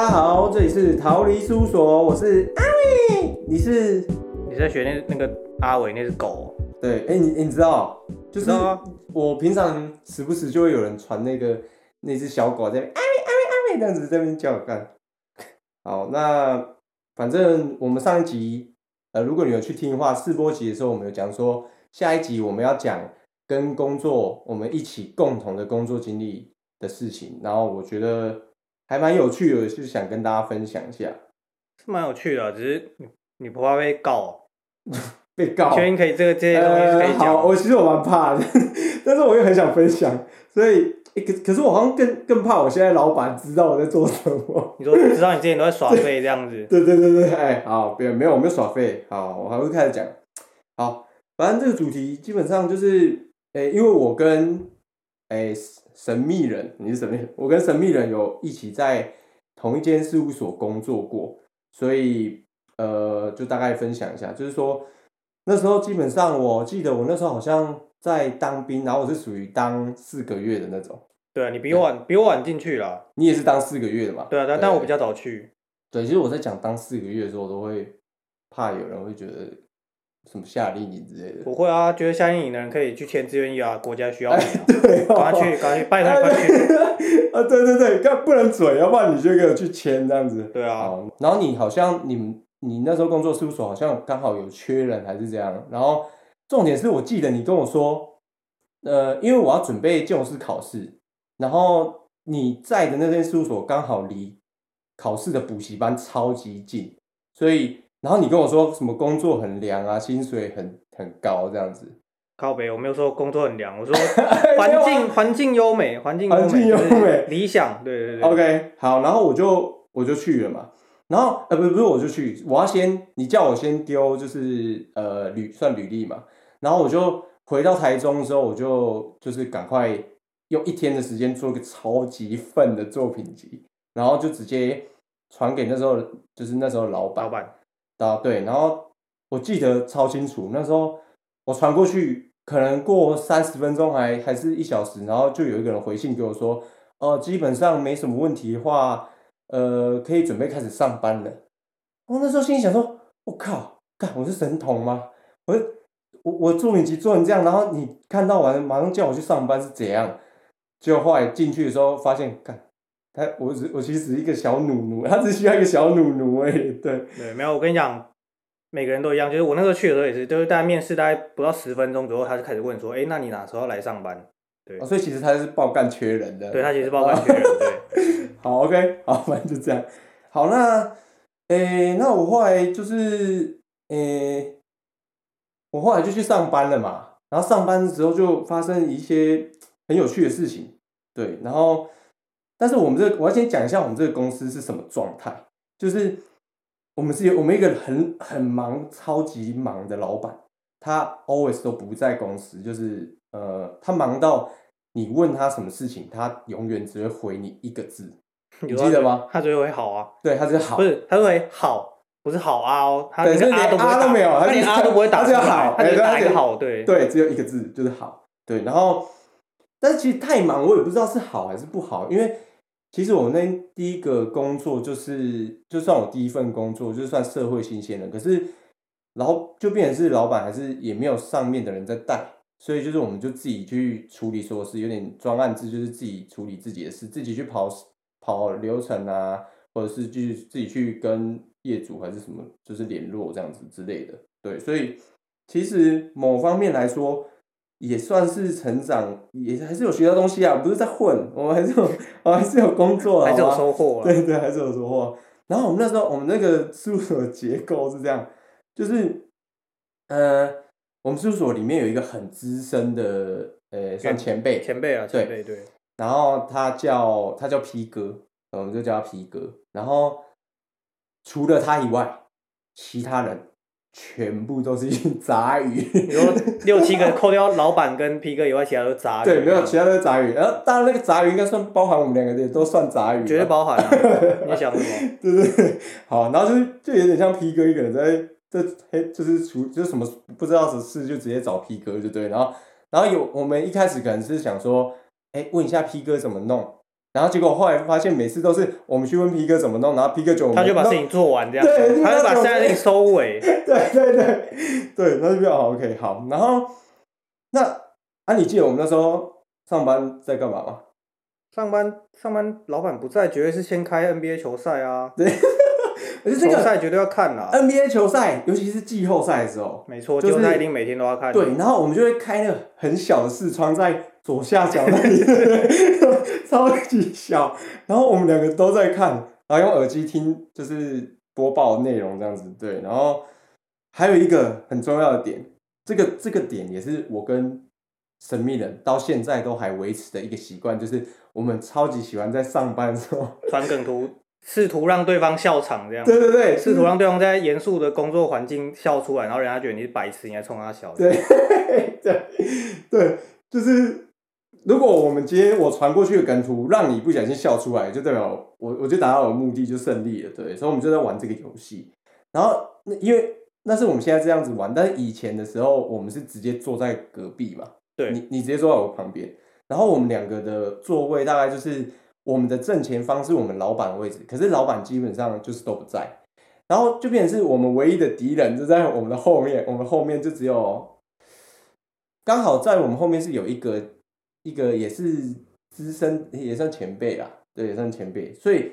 大家好，这里是逃离事务所，我是阿伟，你是？你在学那那个阿伟那只狗？对，哎、你你知道，就是我平常时不时就会有人传那个那只小狗在阿伟阿伟阿伟这样子在那边叫我干。好，那反正我们上一集，呃，如果你有去听的话，试播集的时候，我们有讲说下一集我们要讲跟工作我们一起共同的工作经历的事情，然后我觉得还蛮有趣的，就是想跟大家分享一下。是蛮有趣的，只是你你不怕 被告？被告，确定可以这个这些东西可呃，以讲好，我其实我蛮怕的，但是我又很想分享，所以、诶可可是我好像更更怕我现在老板知道我在做什么。你说知道你之前都在耍废这样子，对对对对，哎，好，别没有，我没有耍废，好，我还会开始讲。好，反正这个主题基本上就是，诶、因为我跟诶、神秘人，你是神秘人，我跟神秘人有一起在同一间事务所工作过，所以呃，就大概分享一下，就是说那时候基本上我记得我那时候好像在当兵，然后我是属于当四个月的那种，对啊，你比我晚比我晚进去了，你也是当四个月的嘛？对啊，但但我比较早去，对，其实我在讲当四个月的时候，我都会怕有人会觉得什么夏令营之类的。不会啊，觉得夏令营的人可以去签志愿役啊，国家需要你啊，对、哦，赶快去，赶快去，拜托你快去，啊！对对对，干不能嘴，要不然你就给我去签这样子。对啊，好，然后你好像你们你那时候工作事务所好像刚好有缺人还是这样，然后重点是我记得你跟我说，呃，因为我要准备建筑师考试，然后你在的那间事务所刚好离考试的补习班超级近，所以然后你跟我说什么工作很凉啊，薪水很很高这样子，靠北，我没有说工作很凉，我说 环境环境优美，环境环境优美，理想，对对对。OK，好，然后我就我就去了嘛，然后呃不不是我就去，我要先你叫我先丢就是呃履算履历嘛，然后我就回到台中之后，我就就是赶快用一天的时间做一个超级份的作品集，然后就直接传给那时候就是那时候老板老板，啊对，然后我记得超清楚，那时候我传过去，可能过三十分钟还还是一小时，然后就有一个人回信给我说，哦、基本上没什么问题的话，呃，可以准备开始上班了。我那时候心里想说，我靠，干我是神童吗？我我我作品集做成这样，然后你看到完马上叫我去上班是怎样？结果后来进去的时候发现，干他我只我其实只是一个小努努，他只需要一个小努努而已，对。对，没有，我跟你讲，每个人都一样，就是我那时候去的时候也是，就是大概面试大概不到十分钟左右，他就开始问说，哎，那你哪时候来上班？对哦，所以其实他是爆干缺人的。对他其实是报干缺人，对，好，OK，好，反正就这样。好，那，诶、那我后来就是，诶、我后来就去上班了嘛。然后上班的时候就发生一些很有趣的事情，对。然后，但是我们这个，我要先讲一下我们这个公司是什么状态，就是我们是有我们一个很很忙、超级忙的老板，他 always 都不在公司，就是呃，他忙到你问他什么事情，他永远只会回你一个字。你记得吗？他最后会好啊，对，他是好。不，是，他就会好，不是好啊哦，他连啊都没有他他连啊都不会打他只有好他只是打一哎对而且个好，对，对，只有一个字，就是好。对，然后，但是其实太忙，我也不知道是好还是不好，因为其实我那第一个工作就是，就算我第一份工作，就算社会新鲜人，可是，然后就变成是老板还是也没有上面的人在带，所以就是我们就自己去处理说是，有点专案制，就是自己处理自己的事，自己去跑跑流程啊，或者是就是自己去跟业主还是什么，就是联络这样子之类的。对，所以其实某方面来说，也算是成长，也还是有学到东西啊，不是在混，我们还是有，我还是有工作啊，还是有收获啊，对对，还是有收获。然后我们那时候，我们那个事务所结构是这样，就是呃，我们事务所里面有一个很资深的呃，算前辈，前辈啊，对。前辈对，然后他叫他叫皮哥，我们就叫他皮哥。然后除了他以外，其他人全部都是一群杂鱼。你说六七个扣掉老板跟 P 哥以外，其他都是杂鱼，对，没有其他都是杂鱼。然后当然那个杂鱼应该算包含我们两个人，都算杂鱼。绝对包含啊，你想什么？对对对，好，然后就是就有点像 P 哥一个人在这嘿，就是除就是什么不知道什么事就直接找 P 哥就对，然后然后有我们一开始可能是想说，哎，问一下 P 哥怎么弄，然后结果后来发现每次都是我们去问皮哥怎么弄，然后皮哥就他就把事情做完这样对子，他就把事情收尾。对对对对，那就比较好 OK 好，然后那啊，你记得我们那时候上班在干嘛吗？上班上班，老板不在，绝对是先开 NBA 球赛啊，可是这个球赛绝对要看啦。NBA 球赛，尤其是季后赛的时候，没错，就是球赛一定每天都要看。对，然后我们就会开那个很小的视窗在左下角那里，超级小，然后我们两个都在看，然后用耳机听就是播报内容这样子，对，然后还有一个很重要的点，这个这个点也是我跟神秘人到现在都还维持的一个习惯，就是我们超级喜欢在上班的时候，传梗图，试图让对方笑场这样。对对对，试图让对方在严肃的工作环境笑出来，然后人家觉得你是白痴，你在冲他笑。对 对对，就是如果我们今天我传过去的梗图，让你不小心笑出来，就代表我我就达到我的目的，就胜利了。对，所以我们就在玩这个游戏。然后那因为那是我们现在这样子玩，但是以前的时候，我们是直接坐在隔壁嘛，对你你直接坐在我旁边，然后我们两个的座位大概就是我们的正前方是我们老板的位置，可是老板基本上就是都不在。然后就变成是我们唯一的敌人就在我们的后面，我们后面就只有刚好在我们后面是有一个一个也是资深也算前辈啦，对，也算前辈，所以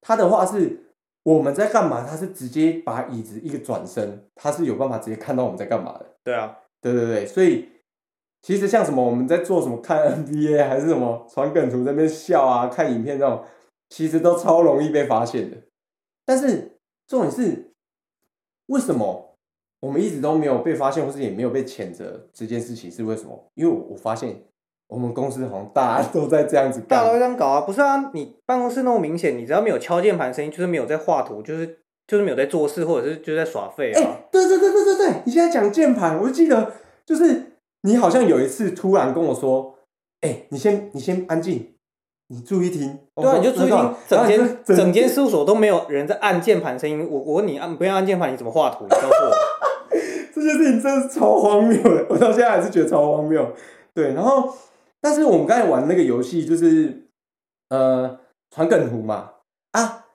他的话是我们在干嘛，他是直接把椅子一个转身，他是有办法直接看到我们在干嘛的，对啊，对对对，所以其实像什么我们在做什么看 NBA 还是什么传梗图在那边笑啊，看影片那种，其实都超容易被发现的。但是重点是，为什么我们一直都没有被发现，或是也没有被谴责这件事情是为什么？因为我我发现我们公司好像大家都在这样子大家都。这样搞啊，不是啊？你办公室那么明显，你只要没有敲键盘声音，就是没有在画图，就是就是没有在做事，或者是就在耍废哎、啊。对对对对对对，你现在讲键盘，我就记得就是你好像有一次突然跟我说，哎、你先你先安静，你注意听。我对啊，你就注意听，整间整间事务所都没有人在按键盘声音。我我问你按不要按键盘，你怎么画图？你告诉我。这件事情真的是超荒谬的，我到现在还是觉得超荒谬。对，然后但是我们刚才玩那个游戏就是呃传梗图嘛啊，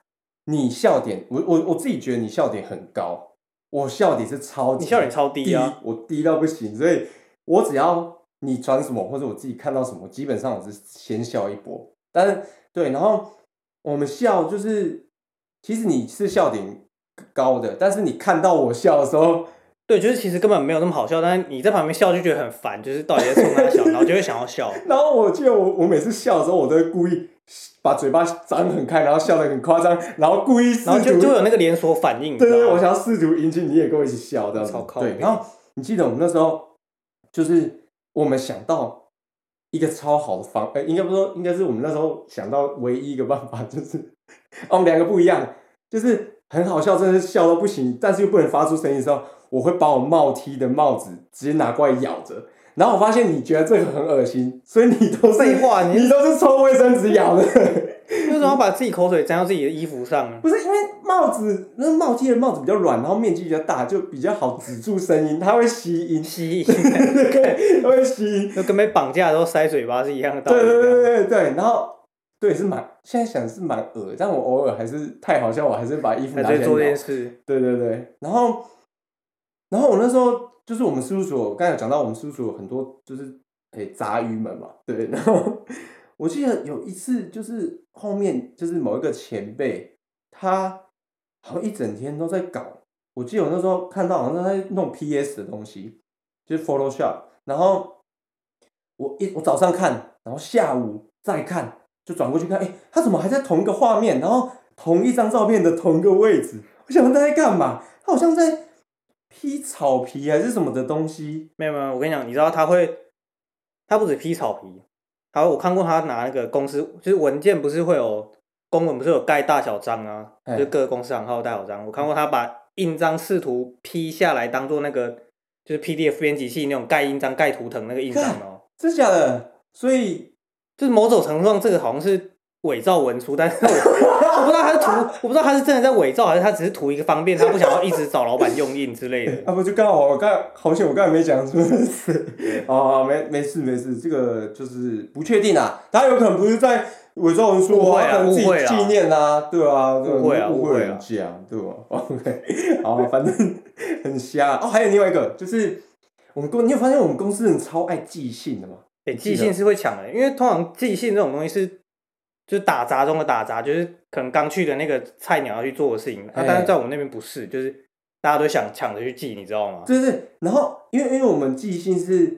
你笑点，我我我自己觉得你笑点很高，我笑点是超级你笑点超低啊我低到不行，所以我只要你传什么或者我自己看到什么，基本上我是先笑一波。但是对，然后我们笑就是，其实你是笑点高的，但是你看到我笑的时候。对，就是其实根本没有那么好笑，但是你在旁边笑就觉得很烦，就是到底在冲他笑，然后就会想要笑。然后我记得我我每次笑的时候，我都会故意把嘴巴张很开，然后笑得很夸张，然后故意试然后就图就有那个连锁反应，你对对？我想要试图引起你也跟我一起笑这样子超。靠对，北然后你记得我们那时候就是我们想到一个超好的方，呃，应该不是说，应该是我们那时候想到唯一一个办法，就是哦我们两个不一样，就是很好笑，真的是笑到不行，但是又不能发出声音的时候，我会把我帽梯的帽子直接拿过来咬着。然后我发现你觉得这个很恶心，所以你都是废话你你都是抽卫生纸咬的。为什么要把自己口水沾到自己的衣服上呢？不是因为帽子，那帽梯的帽子比较软，然后面积比较大，就比较好止住声音，它会吸音，吸引，对，它会吸音。就跟被绑架的时候塞嘴巴是一样的道理。对对对对对对，然后对是蛮，现在想是蛮恶，但我偶尔还是太好笑，我还是把衣服拿起来做这件。事，对对对，然后然后我那时候就是我们事务所，刚才有讲到我们事务所有很多就是诶杂鱼们嘛，对，然后我记得有一次就是后面就是某一个前辈，他好像一整天都在搞，我记得我那时候看到好像他在弄 PS 的东西，就是 Photoshop，然后我一我早上看，然后下午再看，就转过去看，哎，他怎么还在同一个画面，然后同一张照片的同一个位置？我想他在干嘛？他好像在披草皮还是什么的东西。没有没有，我跟你讲，你知道他会，他不止披草皮，还有我看过他拿那个公司，就是文件不是会有公文不是有盖大小章啊，哎就各个公司行号的大小章，我看过他把印章试图批下来当做那个就是 PDF 编辑器那种盖印章盖图腾那个印章哦，真假的？所以就是某种程度上这个好像是伪造文书，但是我 我不知道他是图，我不知道他是真的在伪造，还是他只是图一个方便，他不想要一直找老板用印之类的。啊，不就刚好我刚好险，我刚才没讲出来是。哦，没没事没事，这个就是不确定啊，他有可能不是在伪造文书误会啊啊，可能自己误会啊纪念啊，对啊，误会啊误会啊人家，对吧？OK，好，反正很瞎哦。还有另外一个就是，我们公，你有发现我们公司人超爱寄信的吗？寄信是会抢的，因为通常寄信这种东西是就是打杂中的打杂，就是可能刚去的那个菜鸟要去做的事情，啊，哎但是在我们那边不是，就是大家都想抢着去寄，你知道吗？对对对，然后因为因为我们寄信是，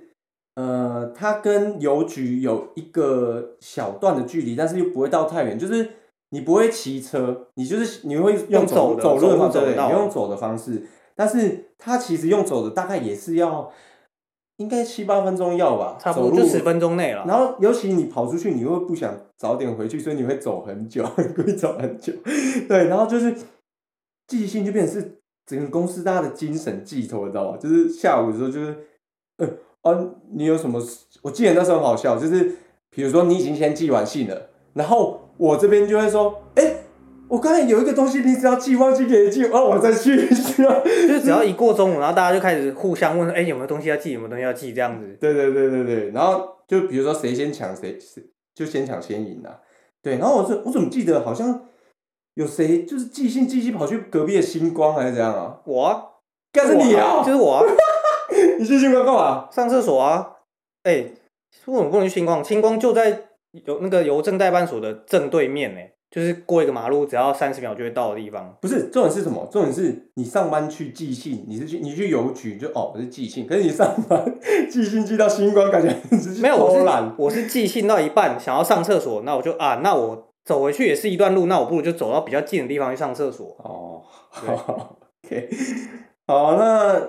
呃，它跟邮局有一个小段的距离，但是又不会到太远，就是你不会骑车，你就是你会用用走走路的方式，你用走的方式，但是它其实用走的大概也是要应该七八分钟要吧，差不多就十分钟内了。然后尤其你跑出去，你又不想早点回去，所以你会走很久，会走很久。对，然后就是寄信就变成是整个公司大家的精神寄托，你知道吗？就是下午的时候，就是，呃，啊，你有什么事？我记得那时候很好笑，就是比如说你已经先寄完信了，然后我这边就会说，哎、我刚才有一个东西，你只要寄忘记给你寄，哦我再去一下。就是只要一过中午，然后大家就开始互相问，哎、有没有东西要寄，有没有东西要寄，这样子。对对对对对，然后就比如说谁先抢谁谁就先抢先赢啊。对，然后我是我怎么记得好像有谁就是寄信寄信跑去隔壁的星光还是怎样啊？我啊，干是你啊就？是我啊，你去星光干嘛？上厕所啊。哎、为什么不能去星光？星光就在有那个邮政代办所的正对面呢、就是过一个马路，只要三十秒就会到的地方。不是，重点是什么？重点是你上班去寄信，你是去你去邮局就哦我是寄信，可是你上班寄信寄到星光，感觉没有，我是。我是寄信到一半，想要上厕所，那我就啊，那我走回去也是一段路，那我不如就走到比较近的地方去上厕所。哦，对 好，OK，好，那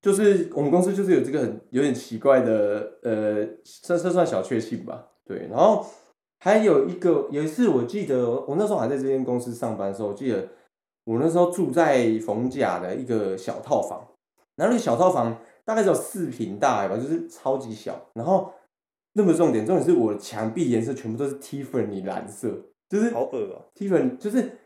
就是我们公司就是有这个很有点奇怪的，呃，这这算小确幸吧，对。然后还有一个有一次，我记得我那时候还在这间公司上班的时候，我记得我那时候住在逢甲的一个小套房，然后那个小套房大概只有四平大吧，就是超级小。然后那么重点，重点是我的墙壁颜色全部都是 Tiffany 蓝色，就是好恶啊、Tiffany 就是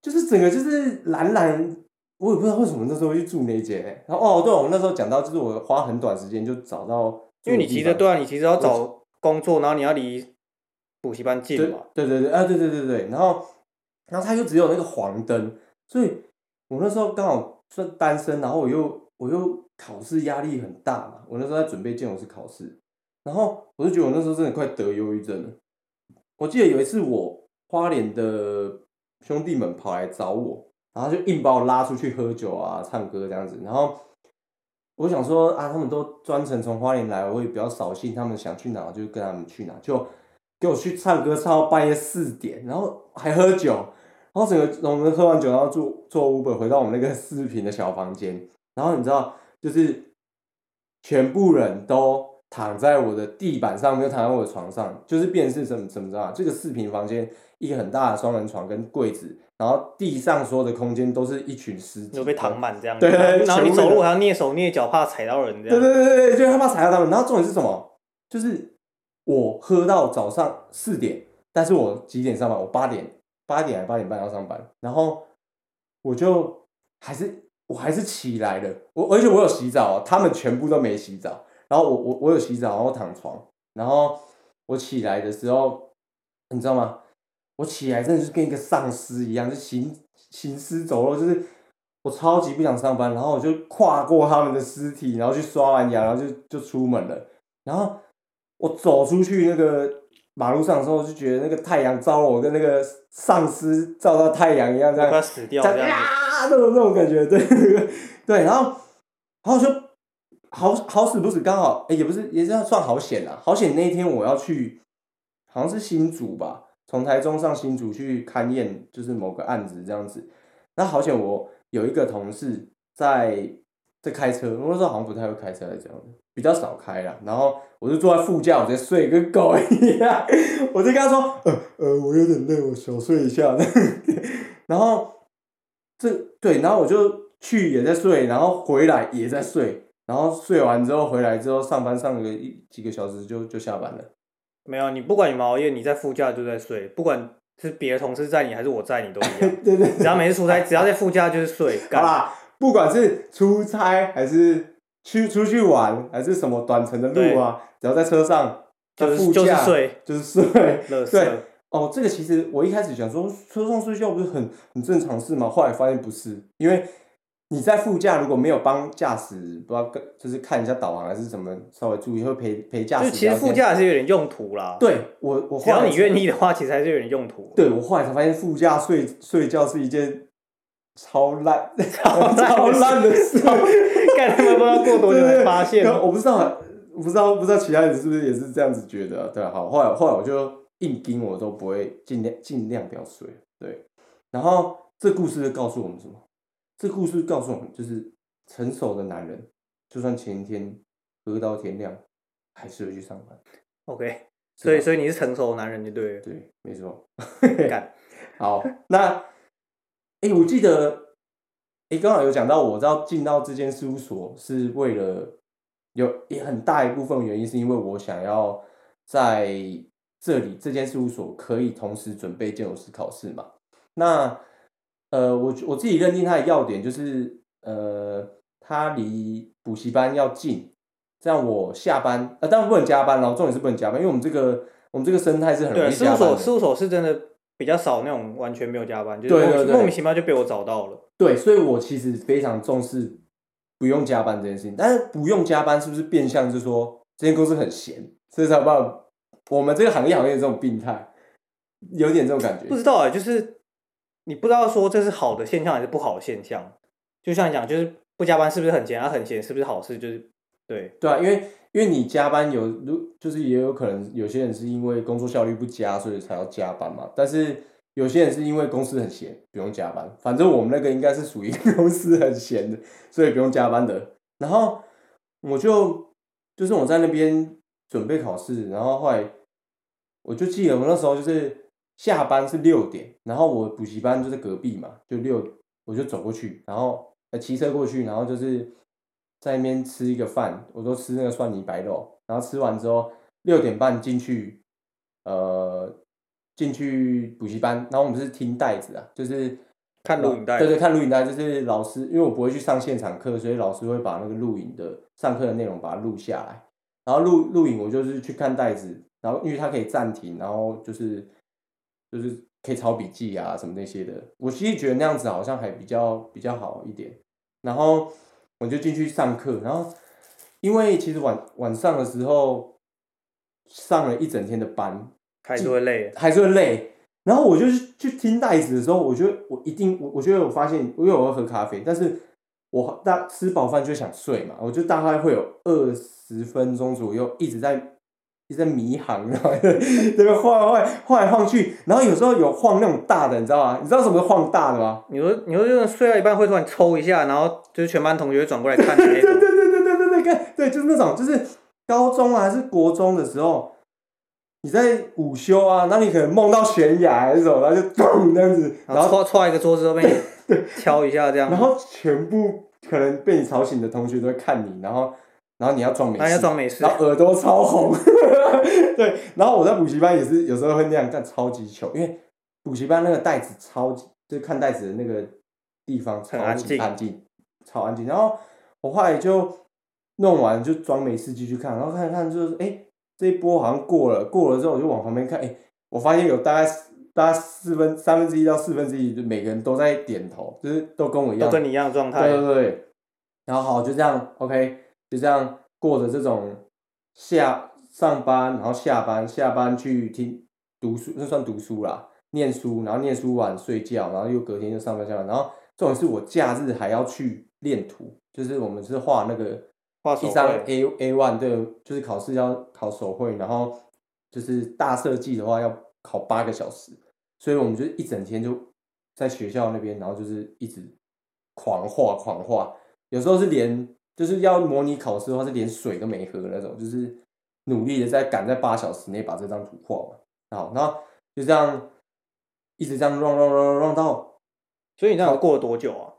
就是整个就是蓝蓝，我也不知道为什么那时候会去住那一间、欸。然后哦，对，我们那时候讲到，就是我花很短时间就找到，因为你急着对啊，你急着要找工作，然后你要离补习班近对嘛。对对对啊，对对对对，然后然后他就只有那个黄灯，所以我那时候刚好算单身，然后我又我又考试压力很大嘛，我那时候在准备建筑师考试，然后我就觉得我那时候真的快得忧郁症了。我记得有一次我花莲的兄弟们跑来找我，然后就硬把我拉出去喝酒啊、唱歌这样子，然后我想说啊，他们都专程从花莲来，我也比较扫兴，他们想去哪我就跟他们去哪，就给我去唱歌唱到半夜四点，然后还喝酒，然后整个我们喝完酒，然后坐坐 Uber 回到我们那个四平的小房间，然后你知道，就是全部人都躺在我的地板上，没有躺在我的床上，就是变成是什么怎么着啊？这个四平房间一个很大的双人床跟柜子，然后地上所有的空间都是一群尸体，就被躺满这样子，对对对然后你走路还要蹑手蹑脚，怕踩到人这对对样。对对对，就害怕踩到他们。然后重点是什么？就是我喝到早上四点，但是我几点上班？我八点，八点还八点半要上班。然后我就还是我还是起来了，我而且我有洗澡，他们全部都没洗澡。然后我我我有洗澡，然后躺床，然后我起来的时候，你知道吗？我起来真的是跟一个丧尸一样，就行行尸走肉，就是我超级不想上班，然后我就跨过他们的尸体，然后去刷完牙，然后就就出门了。然后我走出去那个马路上的时候，就觉得那个太阳照了我，跟那个丧尸照到太阳一样，这样死掉这样子。啊，那种那种感觉，对 对，然后然后就好好死不死，刚好哎、也不是也是算好险啦，好险那一天我要去，好像是新竹吧，从台中上新竹去勘验，就是某个案子这样子。那好险我有一个同事在在开车，我那时候好像不太会开车，来这样子，比较少开啦。然后我就坐在副驾，我直接睡跟狗一样，我就跟他说，呃呃，我有点累，我小睡一下。然后这对，然后我就去也在睡，然后回来也在睡，然后睡完之后回来之后上班上个一几个小时就就下班了。没有，你不管有没有熬夜，你在副驾就在睡，不管是别的同事载你还是我载你都一样。对对只要每次出差，只要在副驾就是睡。干好啦，不管是出差还是去出去玩，还是什么短程的路啊，只要在车上就是就是睡，就是睡。对，哦，这个其实我一开始想说车上睡觉不是很很正常事吗？后来发现不是，因为你在副驾如果没有帮驾驶，不知道跟就是看一下导航还是什么，稍微注意会陪陪驾就其实。副驾还是有点用途啦。，对我我只要你愿，意的话，其实还是有点用途。对我后来才发现副驾睡睡觉是一件超烂 超烂的事。干他们不知道过多久才发现对，我不知道，我不知道，不知道其他人是不是也是这样子觉得、啊？对啊，好，后来后来我就硬盯，我都不会尽量尽量不要睡。对，然后这故事就告诉我们什么？这故事告诉我们，就是成熟的男人，就算前一天喝到天亮，还是会去上班。OK，所以所以你是成熟的男人就对了。对，没错。干，好，那哎、诶我记得，哎、刚好有讲到，我知道进到这间事务所是为了有也很大一部分原因，是因为我想要在这里这间事务所可以同时准备建筑师考试嘛。那呃，我我自己认定它的要点就是，呃，它离补习班要近，这样我下班呃，当然不能加班咯，重点是不能加班，因为我们这个我们这个生态是很容对，易事务加班的。所事务所是真的比较少那种完全没有加班，就是莫名其妙就被我找到了。对，所以我其实非常重视不用加班这件事情。但是不用加班是不是变相就是说这间公司很闲，所以才有办法？我们这个行业好像有这种病态，有点这种感觉。不知道哎、就是你不知道说这是好的现象还是不好的现象。就像你讲，就是不加班是不是很闲？啊，很闲是不是好事？就是对，对啊，因为因为你加班有如就是也有可能有些人是因为工作效率不佳，所以才要加班嘛。但是有些人是因为公司很闲，不用加班。反正我们那个应该是属于 公司很闲的，所以不用加班的。然后我就就是我在那边准备考试，然后后来我就记得我那时候就是下班是六点，然后我补习班就在隔壁嘛，就六我就走过去，然后骑车过去，然后就是在那边吃一个饭，我都吃那个蒜泥白肉，然后吃完之后六点半进去，呃进去补习班，然后我们是听带子啊，就是看录影带对对，看录影带，就是老师，因为我不会去上现场课，所以老师会把那个录影的上课的内容把它录下来，然后录录影我就是去看带子，然后因为它可以暂停，然后就是就是可以抄笔记啊什么那些的，我其实觉得那样子好像还比较比较好一点，然后我就进去上课，然后因为其实晚晚上的时候上了一整天的班，还是会累。还是会累。然后我就是去听袋子的时候，我觉得我一定，我我觉得我发现，因为我要喝咖啡，但是我大吃饱饭就想睡嘛，我就大概会有二十分钟左右一直在一直在迷航，然 后这边晃来晃晃来晃去，然后有时候有晃那种大的，你知道吗？你知道什么是晃大的吗？你说你说就是睡到一半会突然抽一下，然后就是全班同学会转过来看你那对种 对。对对对对对，对对，就是那种，就是高中啊还是国中的时候，你在午休啊，那你可能梦到悬崖还是什么，然后就咚这样子，然后然后戳戳一个桌子都被你敲一下这样，然后全部可能被你吵醒的同学都会看你，然后然后你要装没然后要事，装没事然，后耳朵超红，对，然后我在补习班也是有时候会那样干，超级糗，因为补习班那个袋子超级，就是看袋子的那个地方超级安静。超安静。然后我后来就弄完就装没事继续看，然后看一看就是哎、诶这一波好像过了，过了之后我就往旁边看，哎、我发现有大概大概四分三分之一到四分之一，就每个人都在点头，就是都跟我一样，都跟你一样的状态。对。对对，然后好就这样，OK，就这样过着这种下上班，然后下班，下班去听读书，那算读书啦，念书，然后念书完睡觉，然后又隔天就上班下班，然后重点是我假日还要去练图，就是我们是画那个画手一张 A A one，对，就是考试要考手绘，然后就是大设计的话要考八个小时，所以我们就一整天就在学校那边，然后就是一直狂画狂画，有时候是连就是要模拟考试的话是连水都没喝那种，就是努力的在赶在八小时内把这张图画完。好，然后就这样一直这样 run run run run 到所以你这样过了多久啊？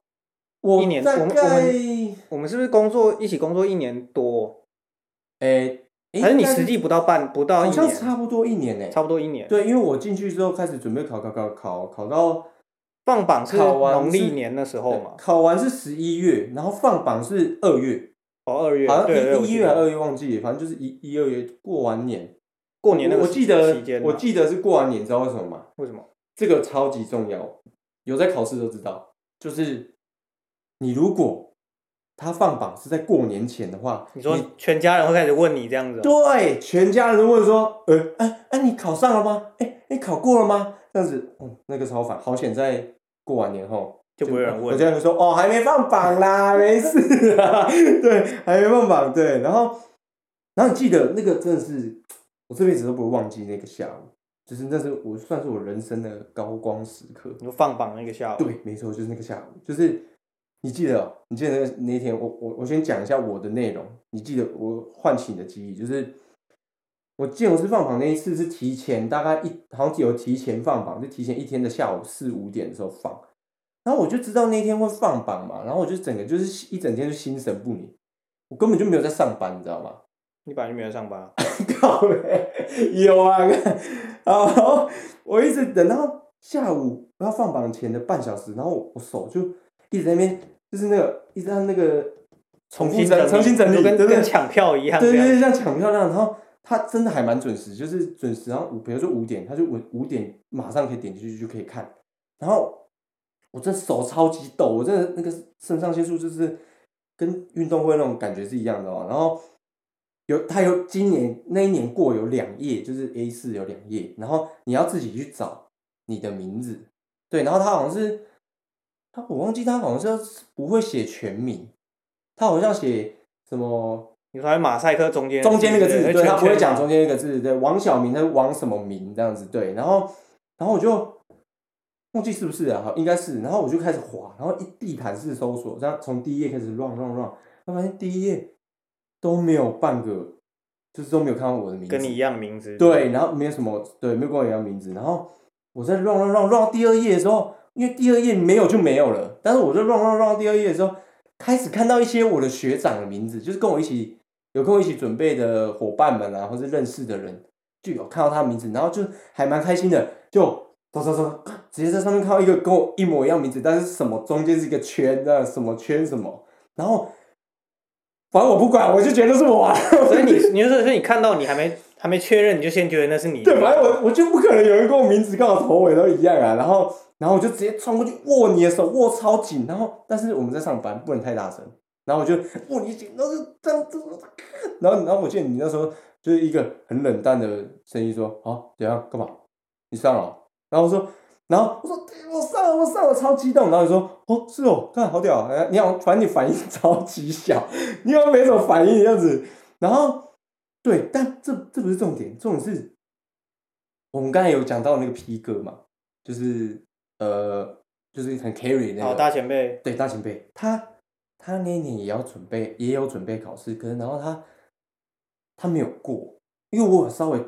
我一年大我们我们我们是不是工作一起工作一年多？诶、诶还是你实际不到半不到一好像年？差不多一年呢、差不多一年。对，因为我进去之后开始准备考考考考考到放榜是考完农历年的时候嘛？考完是十一月，然后放榜是二月，哦，二月，好像一一月还二月忘记了，反正就是一一二月过完年，过年那个我记得我记得是过完年，你知道为什么吗？为什么？这个超级重要，有在考试都知道，就是你如果他放榜是在过年前的话，你说全家人会开始问你这样子哦、对，全家人都问说，呃，哎、哎、你考上了吗？哎、你考过了吗？这样子，嗯，那个超烦，好险在过完年后就不会有人问。我家人说，哦，还没放榜啦，没事啊，对，还没放榜，对，然后，然后你记得那个真的是，我这辈子都不会忘记那个下午，就是那是我算是我人生的高光时刻，你说放榜那个下午，对，没错，就是那个下午，就是你记得哦，你记得那天，我我我先讲一下我的内容，你记得我唤起你的记忆，就是我建筑师放榜那一次是提前大概一，好像有提前放榜，就提前一天的下午四五点的时候放，然后我就知道那天会放榜嘛，然后我就整个就是一整天就心神不宁，我根本就没有在上班，你知道吗？你本来就没有上班啊，靠嘞，有啊，看，然后我一直等到下午要放榜前的半小时，然后我我手就一直在那边，就是那个一直按那个重新整重新整理，就跟抢票一样。对对对，像抢票那样，然后他真的还蛮准时，就是准时，然后五比如说五点，他就五五点马上可以点进去就可以看，然后我这手超级抖，我真的那个肾上腺素就是跟运动会那种感觉是一样的哦，然后有他有今年那一年过有两页，就是 A 四有两页，然后你要自己去找你的名字，对，然后他好像是他我忘记他好像是不会写全名，他好像写什么。你说马赛克中间中间那个字，对对他不会讲中间那个字，对，王小明他是王什么明这样子，对，然后然后我就忘记是不是啊，好应该是，然后我就开始滑，然后一地毯式搜索，这样从第一页开始 run run run，我发现第一页都没有半个，就是都没有看到我的名字，跟你一样名字。对，然后没有什么，对，没有跟我一样名字。然后我在 run run run run 到第二页的时候，因为第二页没有就没有了，但是我在 run run run 到第二页的时候，开始看到一些我的学长的名字，就是跟我一起有跟我一起准备的伙伴们啊，或是认识的人，就有看到他的名字，然后就还蛮开心的，就。走走走，直接在上面看到一个跟我一模一样名字，但是什么中间是一个圈的，什么圈什么，然后反正我不管，我就觉得是我啊。所以你 你就是说你看到你还没还没确认，你就先觉得那是你。对，反正我我就不可能有人跟我名字跟我头尾都一样啊。然后然后我就直接冲过去握你的手，握超紧。然后但是我们在上班，不能太大声。然后我就握你紧，然后就这样子。然后然后我记得你那时候就是一个很冷淡的声音说：“好，怎样？干嘛？你上了？”然后我说。然后我说对我上了，我上了，超激动。然后你说哦，是哦，看好屌，哎你好，反正你反应 超级小，你好像没什么反应的样子。然后对，但这这不是重点，重点是我们刚才有讲到那个 P 哥嘛，就是呃，就是很 carry 那好个，大前辈，对大前辈，他他那一年也要准备，也有准备考试，可是然后他他没有过，因为我有稍微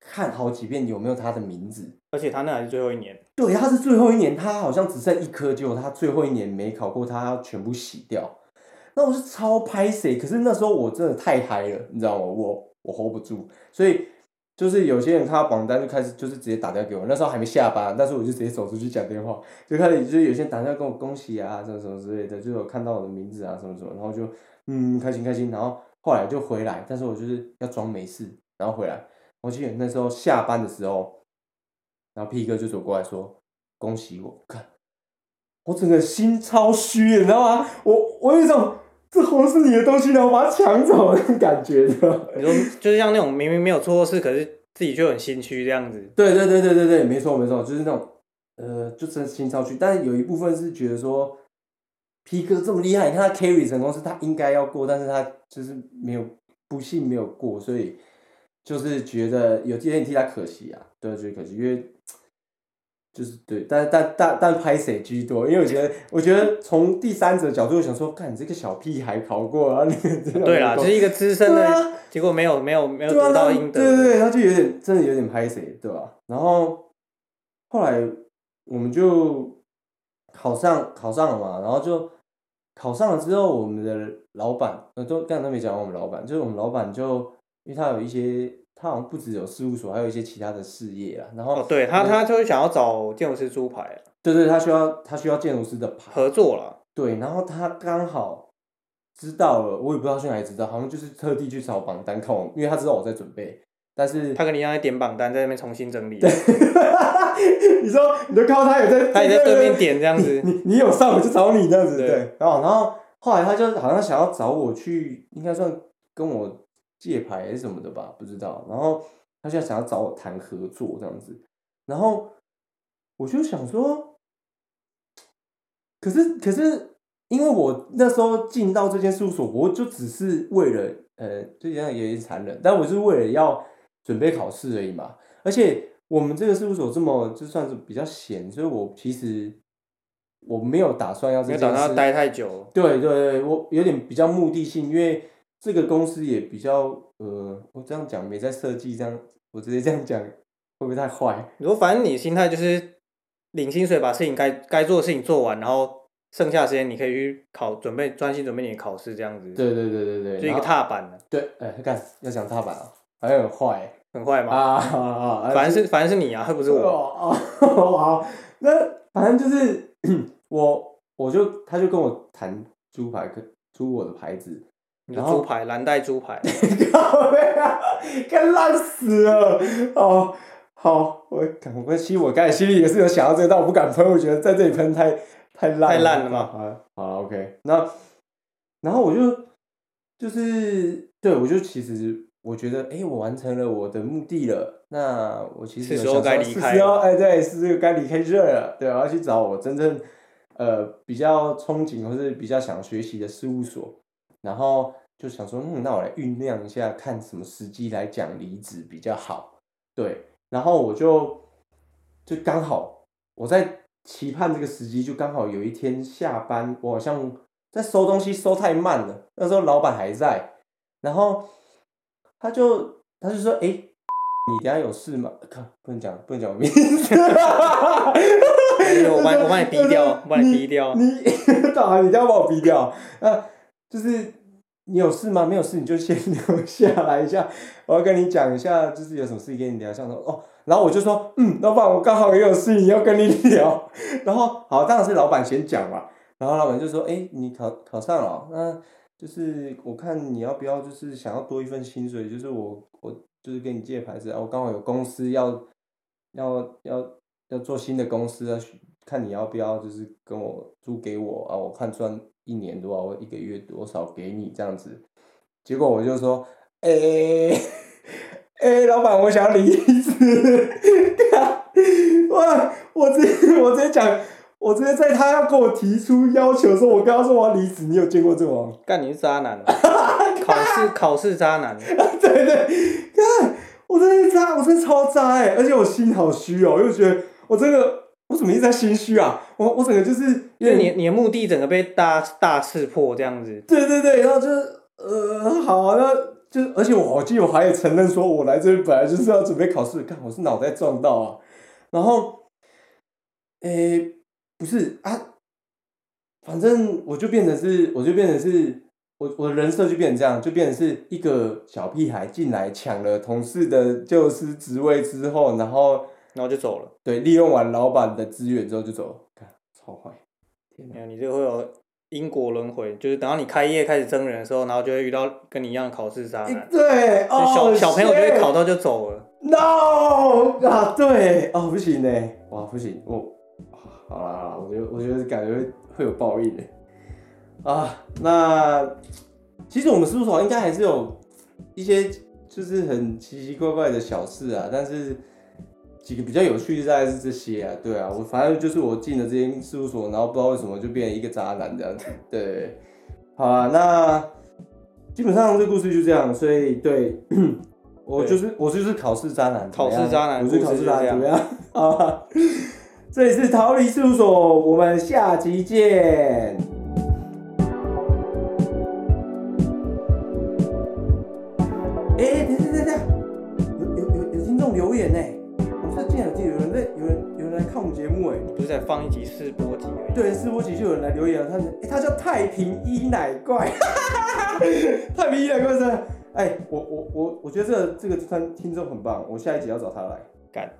看好几遍有没有他的名字。而且他那还是最后一年。对，他是最后一年，他好像只剩一科，结果他最后一年没考过，他要全部洗掉。那我是超拍谁，可是那时候我真的太嗨了，你知道吗？我我 hold 不住，所以就是有些人看到榜单就开始就是直接打电话给我，那时候还没下班，但是我就直接走出去讲电话，就开始就是有些人打电话跟我恭喜啊，什么什么之类的，就有看到我的名字啊，什么什么，然后就嗯开心开心，然后后来就回来，但是我就是要装没事，然后回来，我记得那时候下班的时候。然后 P 哥就走过来说：“恭喜我！”看，我整个心超虚，你知道吗？我我有一种这好像是你的东西，然后我把它抢走的那种感觉的。你说就是像那种明明没有做错事，可是自己就很心虚这样子。对对对对对对，没错没错，就是那种呃，就真的心超虚。但是有一部分是觉得说，P 哥这么厉害，你看他 carry 成功是他应该要过，但是他就是没有不幸没有过，所以就是觉得有点替他可惜啊，对，觉得可惜，因为。就是对，但但但但拍谁居多？因为我觉得，我觉得从第三者角度想说，看你这个小屁孩考过啊，你对啦，没过就是一个资深的，啊结果没有没有没有得到应得的。对对对，他就有点真的有点拍谁，对吧？然后后来我们就考上考上了嘛，然后就考上了之后，我们的老板呃都刚才都没讲，我们老板就是我们老板就因为他有一些，他好像不只有事务所，还有一些其他的事业啊。然后、哦，对他他就是想要找建筑师出牌啊对对，他需要他需要建筑师的牌，合作了。对，然后他刚好知道了，我也不知道去哪里知道，好像就是特地去找榜单看我，因为他知道我在准备，但是他跟你一样在点榜单，在那边重新整理，你说你就靠他也在，他也在对面点这样子。你你有上我就找你这样子，对对。然后然后后来他就好像想要找我去，应该算跟我借牌还是什么的吧，不知道。然后他现在想要找我谈合作这样子，然后我就想说，可是可是因为我那时候进到这间事务所，我就只是为了呃，就这样有点残忍，但我是为了要准备考试而已嘛。而且我们这个事务所这么就算是比较闲，所以我其实我没有打算要这件事没有等他待太久，对对对，我有点比较目的性，因为这个公司也比较呃，我这样讲没在设计，这样我直接这样讲会不会太坏？你说反正你心态就是领薪水，把事情该该做的事情做完，然后剩下的时间你可以去考准备专心准备你的考试这样子，对对对对对，就一个踏板了，对，哎，干要讲踏板啊，好像很坏很坏嘛。啊啊啊！反正是反正是你啊，会不是我。哦哦好，那反正就是 我我就他就跟我谈猪牌，出我的牌子，猪排，蓝带猪排，靠背啊，干烂死了！哦，好，我赶我其实我刚才心里也是有想到这个，但我不敢喷，我觉得在这里喷太太烂太烂了嘛啊，好了，OK，那然后我就就是对我就其实我觉得，哎、我完成了我的目的了，那我其实时候该离开时候哎，对，是这个该离开这了，对，我要去找我真正呃比较憧憬或是比较想学习的事务所，然后就想说，嗯，那我来酝酿一下，看什么时机来讲离职比较好。对，然后我就就刚好我在期盼这个时机，就刚好有一天下班，我好像在收东西收太慢了，那时候老板还在，然后他就他就说，哎、你等下有事吗？靠，不能讲，不能讲我名字。哎我帮你我帮你逼掉，我帮你逼掉。你干嘛？你 一定要把我逼掉？啊，就是你有事吗？没有事你就先 留下来一下，我要跟你讲一下，就是有什么事跟你聊。像说哦，然后我就说，嗯，老板，我刚好也有事情要跟你聊。然后好，当然是老板先讲嘛。然后老板就说，哎、你考考上了、那就是我看你要不要，就是想要多一份薪水，就是我我就是跟你借牌子，啊，我刚好有公司要要要要做新的公司啊，看你要不要就是跟我租给我啊，我看赚一年多少，我一个月多少给你这样子。结果我就说，哎、哎、老板，我想离职。哇，我直接我直接讲，我直接在他要跟我提出要求的时候，我跟他说我要离职。你有见过这种？干你是渣男啊，考试考试渣男，对对，看我真的是渣，我真的超渣哎、而且我心好虚哦、又觉得我这个我怎么一直在心虚啊？我我整个就是因为你你的目的整个被大大刺破这样子，对对对，然后就是呃，好，那就而且我我记得我还也承认说，我来这边本来就是要准备考试，看我是脑袋撞到啊，然后，诶、不是啊，反正我就变成是，我就变成是。我我的人设就变成这样，就变成是一个小屁孩进来抢了同事的教师职位之后，然后然后就走了。对利用完老板的资源之后就走了，看超坏，天哪你这个会有因果轮回，就是等到你开业开始征人的时候，然后就会遇到跟你一样的考试渣男，对，就小哦小朋友就会考到就走了。No 啊，对哦，不行呢，哇，不行，我好啦好啦，我觉得我觉得感觉会会有报应的啊。那其实我们事务所应该还是有一些就是很奇奇怪怪的小事啊，但是几个比较有趣的大概是这些啊，对啊，我反正就是我进了这间事务所，然后不知道为什么就变成一个渣男这样子，对，好啊，那基本上这故事就这样，所以对。我就是我就是考试渣男，考试渣男我就是考试渣男，怎么样？啊，这里是逃离事务所，我们下集见。看我们节目哎，不是在放一集试播集而已。对，试播集就有人来留言了，他是哎、他叫太平一奶怪，太平一奶怪是，哎、我我我我觉得这个这个听听众很棒，我下一集要找他来。干。